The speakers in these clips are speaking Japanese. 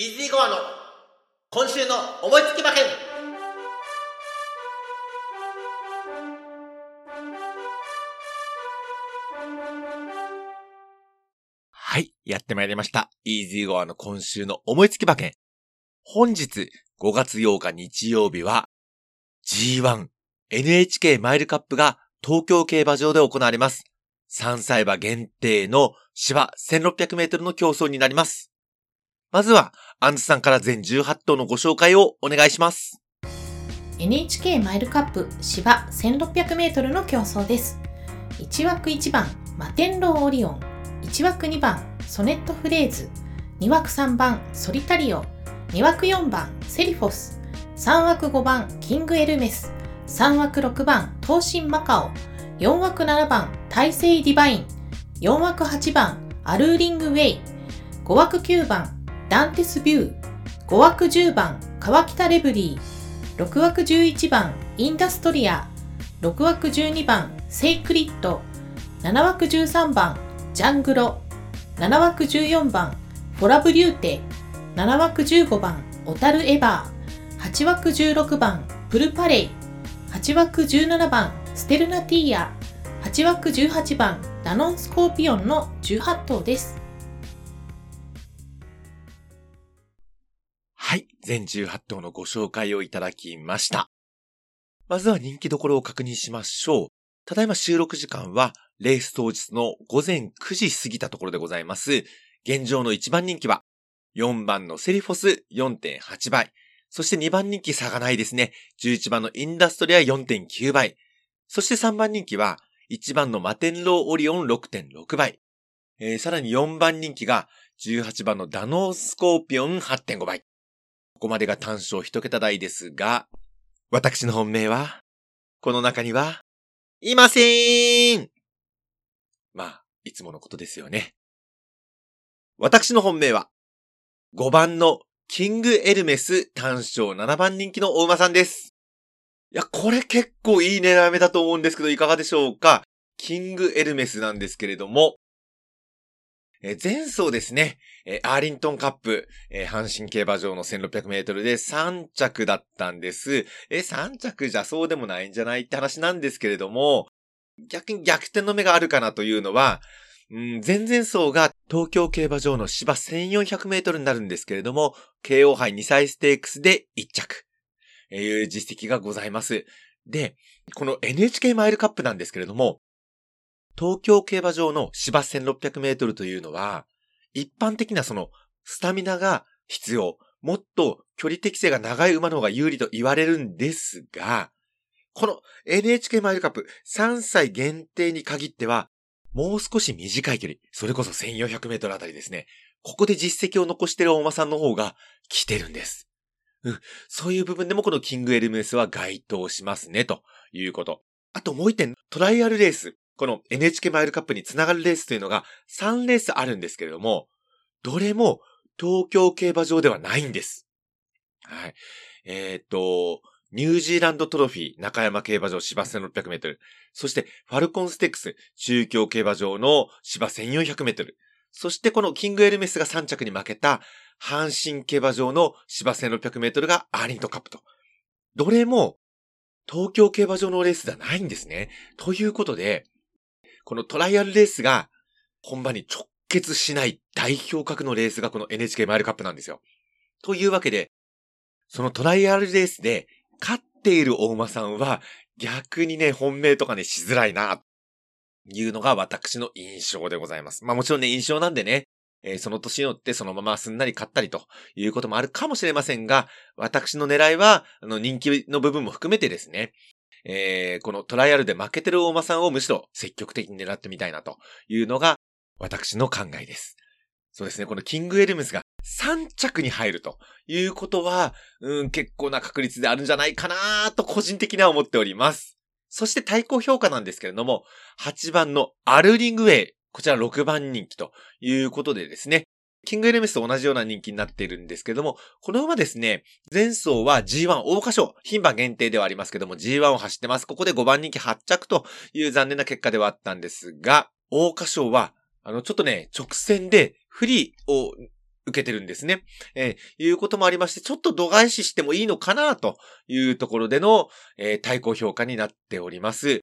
イージーゴアの今週の思いつき馬券はい、やってまいりました。イージーゴアの今週の思いつき馬券。本日5月8日日曜日は G1 NHK マイルカップが東京競馬場で行われます。3歳馬限定の芝1600メートルの競争になります。まずは、アンズさんから全18頭のご紹介をお願いします。NHK マイルカップ芝 1600m の競争です。1枠1番マテンロウオリオン。1枠2番ソネットフレーズ。2枠3番ソリタリオ。2枠4番セリフォス。3枠5番キングエルメス。3枠6番トウシンマカオ。4枠7番タイセイディバイン。4枠8番アルーリングウェイ。5枠9番ダンテスビュー5枠10番川北レブリー6枠11番インダストリア6枠12番セイクリッド7枠13番ジャングロ7枠14番フォラブリューテ7枠15番オタルエバー8枠16番プルパレイ8枠17番ステルナティーア8枠18番ダノンスコーピオンの18頭です。全18頭のご紹介をいただきました。まずは人気どころを確認しましょう。ただいま収録時間は、レース当日の午前9時過ぎたところでございます。現状の1番人気は、4番のセリフォス4.8倍。そして2番人気差がないですね。11番のインダストリア4.9倍。そして3番人気は、1番のマテンローオリオン6.6倍。えーさらに4番人気が、18番のダノースコーピオン8.5倍。ここまでが単勝一桁台ですが、私の本命は、この中には、いませーんまあ、いつものことですよね。私の本命は、5番のキングエルメス単勝7番人気のお馬さんです。いや、これ結構いい狙い目だと思うんですけど、いかがでしょうか？キングエルメスなんですけれども、え前走ですね、えアーリントンカップ、え阪神競馬場の1600メートルで3着だったんです。え、3着じゃそうでもないんじゃないって話なんですけれども、逆に逆転の目があるかなというのは、うん、前々走が東京競馬場の芝1400メートルになるんですけれども、KO 杯2歳ステークスで1着、えいう実績がございます。で、この NHK マイルカップなんですけれども、東京競馬場の芝1600メートルというのは、一般的なそのスタミナが必要。もっと距離適性が長い馬の方が有利と言われるんですが、この NHK マイルカップ3歳限定に限っては、もう少し短い距離、それこそ1400メートルあたりですね。ここで実績を残してるお馬さんの方が来てるんです。うん。そういう部分でもこのキングエルメスは該当しますね、ということ。あともう一点、トライアルレース。この NHK マイルカップにつながるレースというのが3レースあるんですけれども、どれも東京競馬場ではないんです。はい。えーっと、ニュージーランドトロフィー中山競馬場芝1600メートル。そしてファルコンステークス中京競馬場の芝1400メートル。そしてこのキングエルメスが3着に負けた阪神競馬場の芝1600メートルがアーリントカップと。どれも東京競馬場のレースではないんですね。ということで、このトライアルレースが本場に直結しない代表格のレースがこの NHK マイルカップなんですよ。というわけで、そのトライアルレースで勝っているお馬さんは逆にね、本命とかね、しづらいな、というのが私の印象でございます。まあもちろんね、印象なんでね、えーその年によってそのまますんなり勝ったりということもあるかもしれませんが、私の狙いは、あの人気の部分も含めてですね、えーこのトライアルで負けてるお馬さんをむしろ積極的に狙ってみたいなというのが私の考えです。そうですね、このキングエルメスが3着に入るということは、うん、結構な確率であるんじゃないかなと個人的には思っております。そして対抗評価なんですけれども、8番のアルリングウェイ、こちら6番人気ということでですね、キングエルメスと同じような人気になっているんですけども、この馬ですね、前走は G1 大花賞、牝馬限定ではありますけども G1 を走ってます。ここで5番人気8着という残念な結果ではあったんですが、大花賞は、あの、ちょっとね、直線で不利を受けてるんですね。えー、いうこともありまして、ちょっと度外視してもいいのかなというところでの、えー、対抗評価になっております。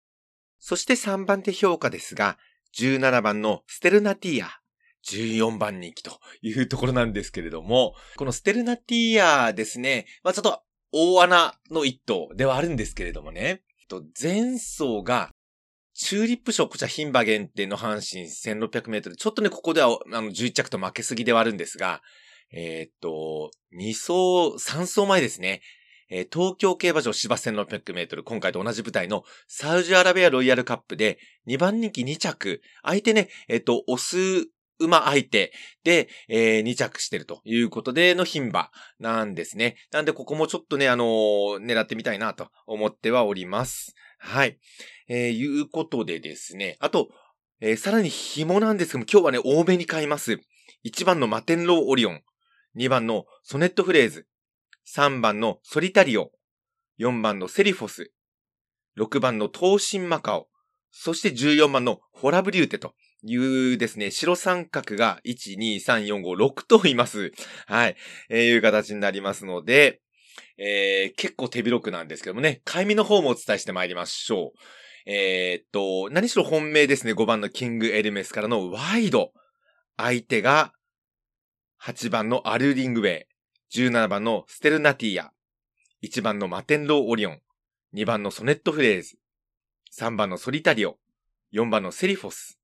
そして3番手評価ですが、17番のステルナティア。14番人気というところなんですけれども、このステルナティアですね、まあちょっと大穴の一頭ではあるんですけれどもね、前走がチューリップ賞、こちら牝馬限定の阪神1600メートル。ちょっとね、ここでは、あの、11着と負けすぎではあるんですが、えー、っと、2走、3走前ですね。えー、東京競馬場芝1600メートル、今回と同じ舞台のサウジアラビアロイヤルカップで2番人気2着。相手ね、えー、っと、オス馬相手で、えー、2着してるということでの牝馬なんですね。なんでここもちょっとね、あのー、狙ってみたいなと思ってはおります。はい。えー、いうことでですね。あと、えー、さらに紐なんですけども、今日はね、多めに買います。1番のマテンローオリオン。2番のソネットフレーズ。3番のソリタリオ。4番のセリフォス。6番の東進マカオ。そして14番のホラブリューテというですね、白三角が1、2、3、4、5、6といます。はい。えー、いう形になりますので、えー、結構手広くなんですけどもね、買い身の方もお伝えしてまいりましょう。えー、っと、何しろ本命ですね、5番のキングエルメスからのワイド。相手が、8番のアルリングウェイ、17番のステルナティア、1番のマテンローオリオン、2番のソネットフレーズ、3番のソリタリオ、4番のセリフォス、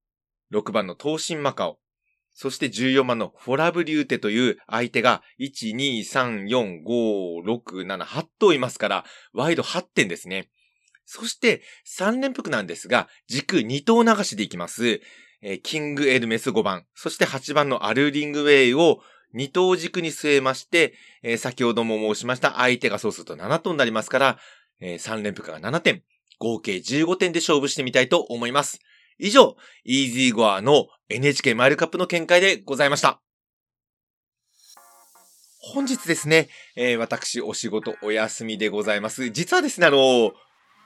6番の東進マカオ、そして14番のフォラブリューテという相手が1、2、3、4、5、6、7、8頭いますから、ワイド8点ですね。そして3連複なんですが、軸2頭流しでいきます。え、キングエルメス5番、そして8番のアルーリングウェイを2頭軸に据えまして、えー、先ほども申しました相手がそうすると7頭になりますから、えー、3連複が7点、合計15点で勝負してみたいと思います。以上、イージーゴアの NHK マイルカップの見解でございました。本日ですね、えー、私お仕事お休みでございます。実はですね、あの、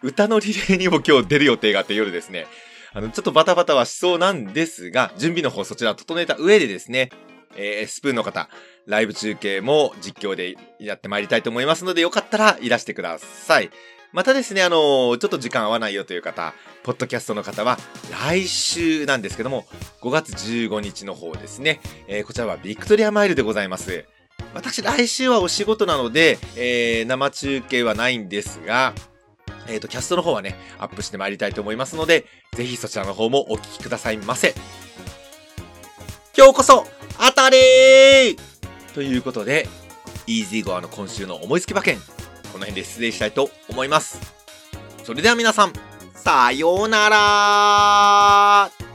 歌のリレーにも今日出る予定があって夜ですね、あの、ちょっとバタバタはしそうなんですが、準備の方そちら整えた上でですね、えー、スプーンの方、ライブ中継も実況でやってまいりたいと思いますので、よかったらいらしてください。またですね、あのー、ちょっと時間合わないよという方、ポッドキャストの方は、来週なんですけども、5月15日の方ですね、えー、こちらはビクトリアマイルでございます。私、来週はお仕事なので、えー、生中継はないんですが、えっ、ー、と、キャストの方はね、アップしてまいりたいと思いますので、ぜひそちらの方もお聞きくださいませ。今日こそ、当たりということで、イージーゴアの今週の思いつき馬券、この辺で失礼したいと思います。それでは皆さん、さようなら